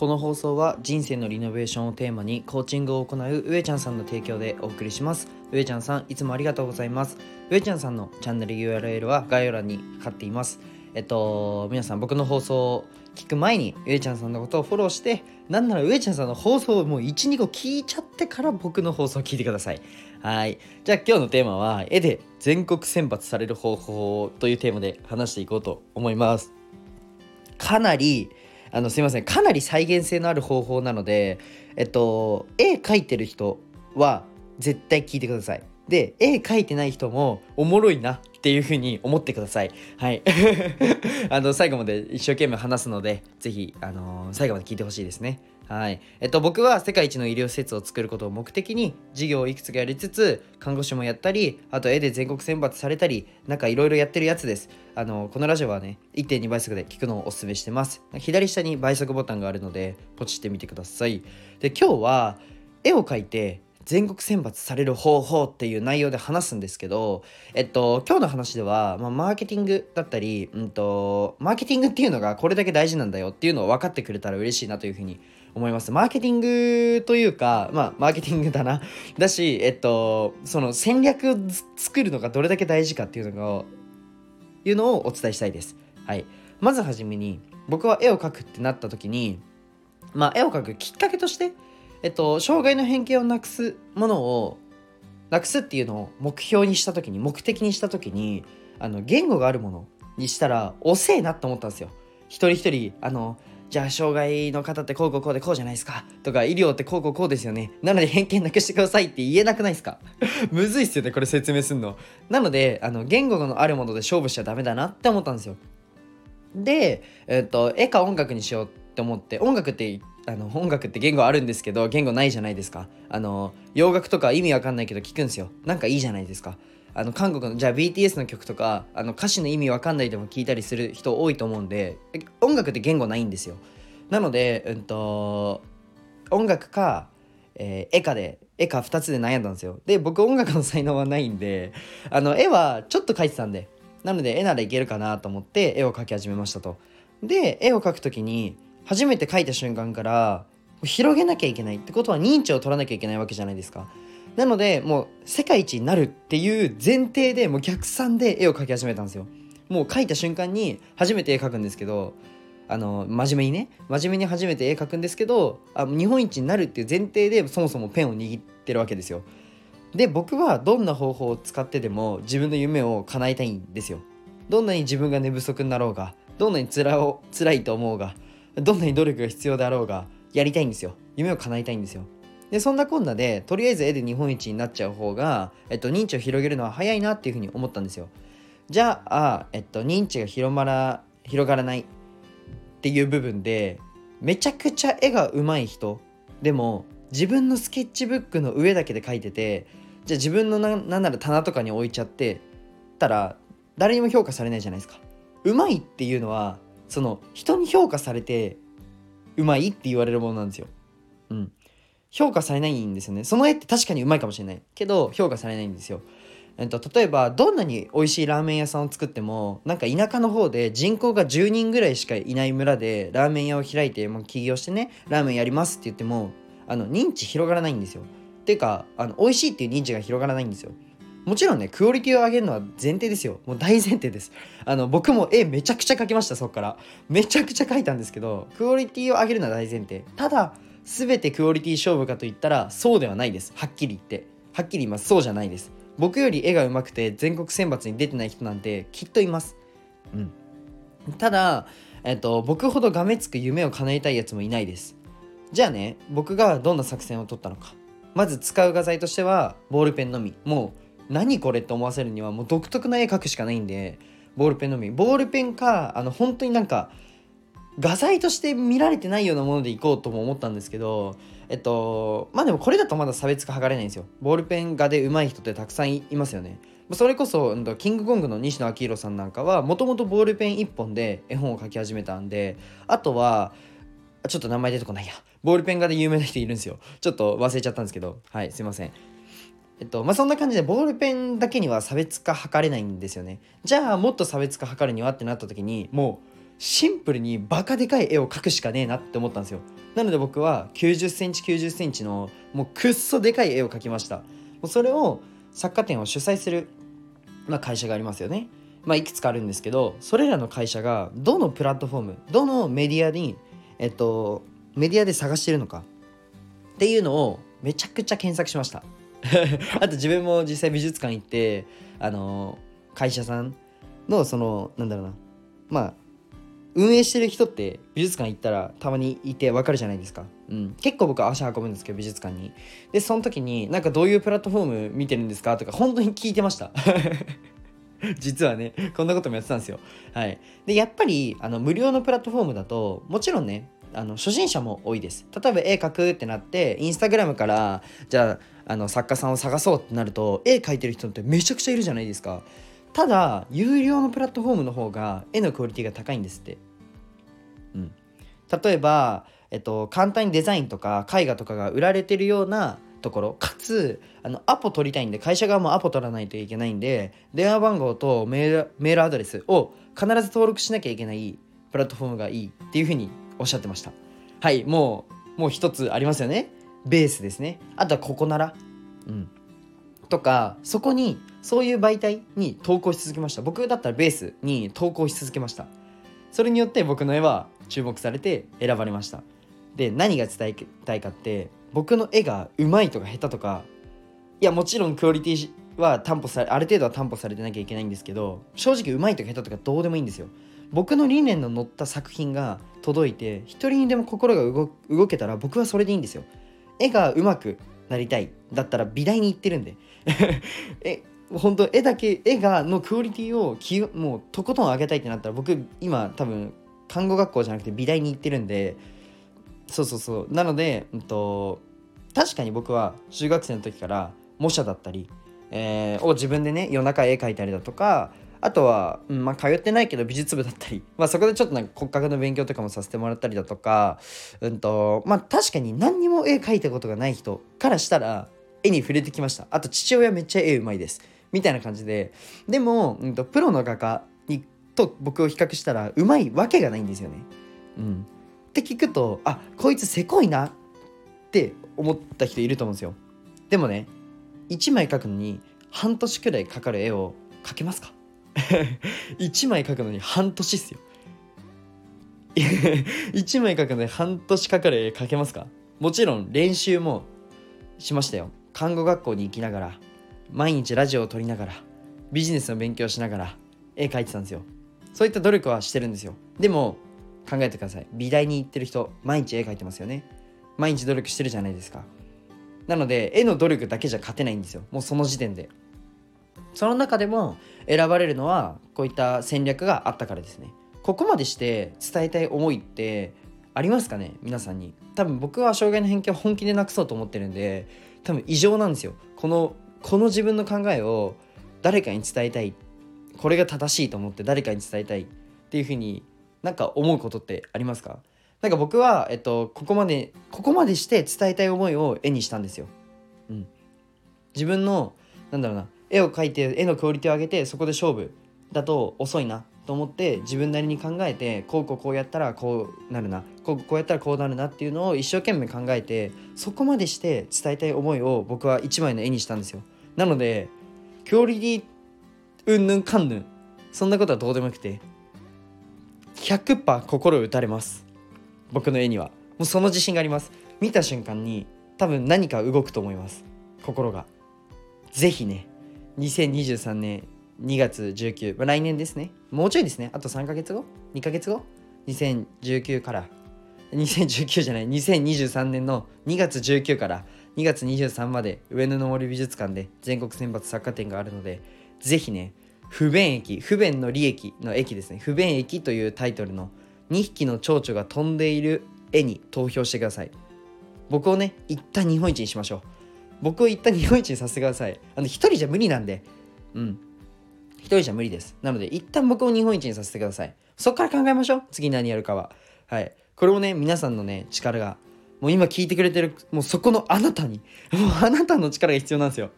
この放送は人生のリノベーションをテーマにコーチングを行う上ちゃんさんの提供でお送りします。上ちゃんさんいつもありがとうございます。上ちゃんさんのチャンネル URL は概要欄に貼っています。えっと皆さん僕の放送を聞く前に上ちゃんさんのことをフォローしてなんなら上ちゃんさんの放送をもう12個聞いちゃってから僕の放送を聞いてください。はい。じゃあ今日のテーマは絵で全国選抜される方法というテーマで話していこうと思います。かなりあのすいません。かなり再現性のある方法なのでえっと絵描いてる人は絶対聞いてください。で絵描いてない人もおもろいなっていう風に思ってください。はい。あの最後まで一生懸命話すので是非あの最後まで聞いてほしいですね。はい。えっと、僕は世界一の医療施設を作ることを目的に事業をいくつかやりつつ看護師もやったりあと絵で全国選抜されたりなんかいろいろやってるやつです。あのこのラジオはね1.2倍速で聞くのをおすすめしてます。左下に倍速ボタンがあるのでポチってみてください。で今日は絵を描いて全国選抜される方法っていう内容で話すんですけど、えっと、今日の話では、まあ、マーケティングだったり、うんと、マーケティングっていうのがこれだけ大事なんだよっていうのを分かってくれたら嬉しいなというふうに思います。マーケティングというか、まあ、マーケティングだな。だし、えっと、その戦略を作るのがどれだけ大事かっていうのが、いうのをお伝えしたいです。はい。まずはじめに、僕は絵を描くってなった時に、まあ、絵を描くきっかけとして、えっと、障害の偏見をなくすものを、なくすっていうのを目標にした時に、目的にした時に、あの、言語があるものにしたら、遅えなって思ったんですよ。一人一人、あの、じゃあ障害の方ってこうこうこうでこうじゃないですか。とか医療ってこうこうこうですよね。なので偏見なくしてくださいって言えなくないですか。むずいっすよねこれ説明すんの。なのであの言語のあるもので勝負しちゃダメだなって思ったんですよ。で、えっと絵か音楽にしようって思って音楽ってあの音楽って言語あるんですけど言語ないじゃないですか。あの洋楽とか意味わかんないけど聞くんですよ。なんかいいじゃないですか。あの韓国のじゃあ BTS の曲とかあの歌詞の意味わかんないでも聞いたりする人多いと思うんで音楽って言語ないんですよ。なので、うんと、音楽か、えー、絵かで絵か2つで悩んだんですよ。で僕音楽の才能はないんであの絵はちょっと描いてたんでなので絵ならいけるかなと思って絵を描き始めましたと。で絵を描く時に初めて描いた瞬間から広げなきゃいけないってことは認知を取らなきゃいけないわけじゃないですか。なのでもう世界一になるっていう前提でもう逆算で絵を描き始めたんですよ。もう描いた瞬間に初めて絵描くんですけどあの真面目にね真面目に初めて絵描くんですけどあ日本一になるっていう前提でそもそもペンを握ってるわけですよ。で僕はどんな方法を使ってでも自分の夢を叶えたいんですよ。どんなに自分が寝不足になろうがどんなにつらお辛いと思うがどんなに努力が必要であろうがやりたいんですよ。夢を叶えたいんですよ。でそんなこんなでとりあえず絵で日本一になっちゃう方が、えっと、認知を広げるのは早いなっていうふうに思ったんですよじゃあ、えっと、認知が広まら広がらないっていう部分でめちゃくちゃ絵が上手い人でも自分のスケッチブックの上だけで描いててじゃあ自分のななら棚とかに置いちゃってたら誰にも評価されないじゃないですか。うまいっていうのはその人に評価されてうまいって言われるものなんですよ。うん。評価されないんですよね。その絵って確かにうまいかもしれないけど評価されないんですよ。えっと、例えばどんなに美味しいラーメン屋さんを作ってもなんか田舎の方で人口が10人ぐらいしかいない村でラーメン屋を開いてもう起業してねラーメンやりますって言ってもあの認知広がらないんですよ。っていうかあの美味しいっていう認知が広がらないんですよ。もちろんねクオリティを上げるのは前提ですよもう大前提ですあの僕も絵めちゃくちゃ描きましたそっからめちゃくちゃ描いたんですけどクオリティを上げるのは大前提ただ全てクオリティ勝負かといったらそうではないですはっきり言ってはっきり言いますそうじゃないです僕より絵が上手くて全国選抜に出てない人なんてきっといます。うん。ただ、えっと、僕ほどがめつく夢を叶えたいやつもいないです。じゃあね、僕がどんな作戦を取ったのか。まず使う画材としては、ボールペンのみ。もう、何これって思わせるには、もう独特な絵描くしかないんで、ボールペンのみ。ボールペンか、あの、本当になんか、画材として見られてないようなものでいこうとも思ったんですけど、えっと、まあでもこれだとまだ差別化図れないんですよ。ボールペン画で上手い人ってたくさんいますよね。それこそ、キングコングの西野昭弘さんなんかは、もともとボールペン1本で絵本を描き始めたんで、あとは、ちょっと名前出てこないや。ボールペン画で有名な人いるんですよ。ちょっと忘れちゃったんですけど、はい、すいません。えっと、まあ、そんな感じでボールペンだけには差別化図れないんですよね。じゃあ、もっと差別化図るにはってなった時に、もう、シンプルにバカでかい絵を描くしかねえなって思ったんですよ。なので僕は9 0センチ9 0センチのもうくっそでかい絵を描きました。もうそれを作家展を主催する、まあ、会社がありますよね。まあ、いくつかあるんですけどそれらの会社がどのプラットフォームどのメディアに、えっと、メディアで探してるのかっていうのをめちゃくちゃ検索しました。あと自分も実際美術館行ってあの会社さんのそのなんだろうな。まあ運営してる人って美術館行ったらたまにいてわかるじゃないですか、うん、結構僕は足運ぶんですけど美術館に。でその時になんかどういうプラットフォーム見てるんですかとか本当に聞いてました。実はねこんなこともやってたんですよ。はい。でやっぱりあの無料のプラットフォームだともちろんねあの初心者も多いです。例えば絵描くってなってインスタグラムからじゃああの作家さんを探そうってなると絵描いてる人ってめちゃくちゃいるじゃないですかただ有料のプラットフォームの方が絵のクオリティが高いんですって。うん。例えばえっと簡単にデザインとか絵画とかが売られてるようなところかつあのアポ取りたいんで会社側もアポ取らないといけないんで電話番号とメールメールアドレスを必ず登録しなきゃいけないプラットフォームがいいっていうふうにおっしゃってました。はいもうもう一つありますよね。ベースですね。あとはここなら。うん。とかそこにそういう媒体に投稿し続けました。僕だったらベースに投稿し続けました。それによって僕の絵は注目されて選ばれました。で何が伝えたいかって僕の絵がうまいとか下手とかいやもちろんクオリティは担保されある程度は担保されてなきゃいけないんですけど正直うまいとか下手とかどうでもいいんですよ。僕の理念の乗った作品が届いて一人にでも心が動けたら僕はそれでいいんですよ。絵がうまくなりたいだったら美大に行ってるんで。え本当絵だけ絵がのクオリティをきもうとことん上げたいってなったら僕今多分看護学校じゃなくて美大に行ってるんでそうそうそう。なので、うんと、確かに僕は中学生の時から模写だったり、えー、を自分でね夜中絵描いたりだとかあとは、うんまあ、通ってないけど美術部だったり、まあ、そこでちょっとなんか骨格の勉強とかもさせてもらったりだとか、うんとまあ、確かに何にも絵描いたことがない人からしたら絵に触れてきました。あと父親めっちゃ絵うまいです。みたいな感じで。でも、うんと、プロの画家にと僕を比較したらうまいわけがないんですよね。うん、って聞くとあこいつせこいなって思った人いると思うんですよ。でもね1枚描くのに半年くらいかかる絵を描けますか？1枚描くのに半年っすよ。1枚描くのに半年かかる絵描けますか？もちろん練習もしましたよ。看護学校に行きながら。毎日ラジオを撮りながらビジネスの勉強しながら絵描いてたんですよ。そういった努力はしてるんですよ。でも考えてください。美大に行ってる人毎日絵描いてますよね。毎日努力してるじゃないですか。なので絵の努力だけじゃ勝てないんですよ。もうその時点で。その中でも選ばれるのはこういった戦略があったからですね。ここまでして伝えたい思いってありますかね？皆さんに。多分僕は障害の偏見を本気でなくそうと思ってるんで多分異常なんですよ。このこの自分の考えを誰かに伝えたいこれが正しいと思って誰かに伝えたいっていうふうになんか思うことってありますか？なんか僕は、えっと、ここまでここまでして伝えたい思いを絵にしたんですよ。うん、自分のなんだろうな絵を描いて絵のクオリティを上げてそこで勝負だと遅いなと思って自分なりに考えてこうこうこうやったらこうなるなこうこうやったらこうなるなっていうのを一生懸命考えてそこまでして伝えたい思いを僕は一枚の絵にしたんですよ。なのでクオリティうんぬんかんぬんそんなことはどうでもよくて100%心打たれます。僕の絵には。もうその自信があります。見た瞬間に多分何か動くと思います。心が。是非ね2023年2月19、まあ、来年ですね。もうちょいですね。あと3ヶ月後2ヶ月後2019から。2019じゃない。2023年の2月19から。2月23まで上野の森美術館で全国選抜作家展があるので是非ね不便駅不便の利益の駅ですね。不便駅というタイトルの2匹の蝶々が飛んでいる絵に投票してください。僕をね一旦日本一にしましょう。僕を一旦日本一にさせてください。あの一人じゃ無理なんで。うん。一人じゃ無理です。なので一旦僕を日本一にさせてください。そっから考えましょう。次何やるかは。はい。これもね皆さんのね力がもう今聞いてくれてるもうそこのあなたにもうあなたの力が必要なんですよ。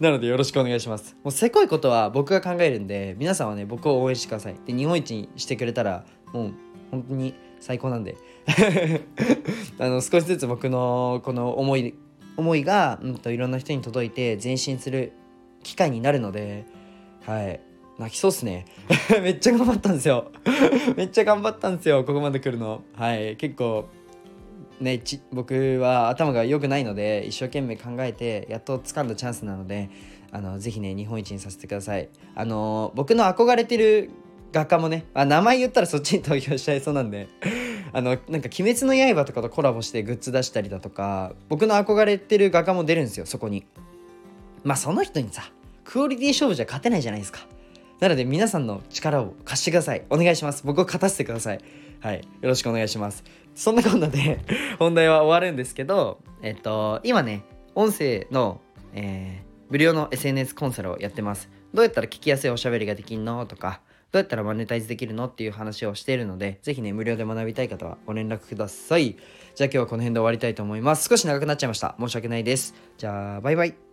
なのでよろしくお願いします。もうせこいことは僕が考えるんで皆さんはね僕を応援してください。で日本一にしてくれたらもう本当に最高なんで。あの少しずつ僕のこの思い思いが、うん、といろんな人に届いて前進する機会になるのではい。泣きそうっすね。めっちゃ頑張ったんですよ。めっちゃ頑張ったんですよここまで来るの。はい。結構ねち僕は頭が良くないので一生懸命考えてやっと掴んだチャンスなのであのぜひね日本一にさせてください。あの僕の憧れてる画家もねあ名前言ったらそっちに投票しちゃいそうなんであのなんか「鬼滅の刃」とかとコラボしてグッズ出したりだとか僕の憧れてる画家も出るんですよそこに。まあその人にさクオリティ勝負じゃ勝てないじゃないですか。なので皆さんの力を貸してください。お願いします。僕を勝たせてください。はいよろしくお願いしますそんなこんなで 本題は終わるんですけどえっと今ね音声の、えー、無料の SNS コンサルをやってますどうやったら聞きやすいおしゃべりができんのとかどうやったらマネタイズできるのっていう話をしているので、ぜひね、無料で学びたい方はご連絡ください。じゃあ今日はこの辺で終わりたいと思います。少し長くなっちゃいました。申し訳ないです。じゃあ、バイバイ。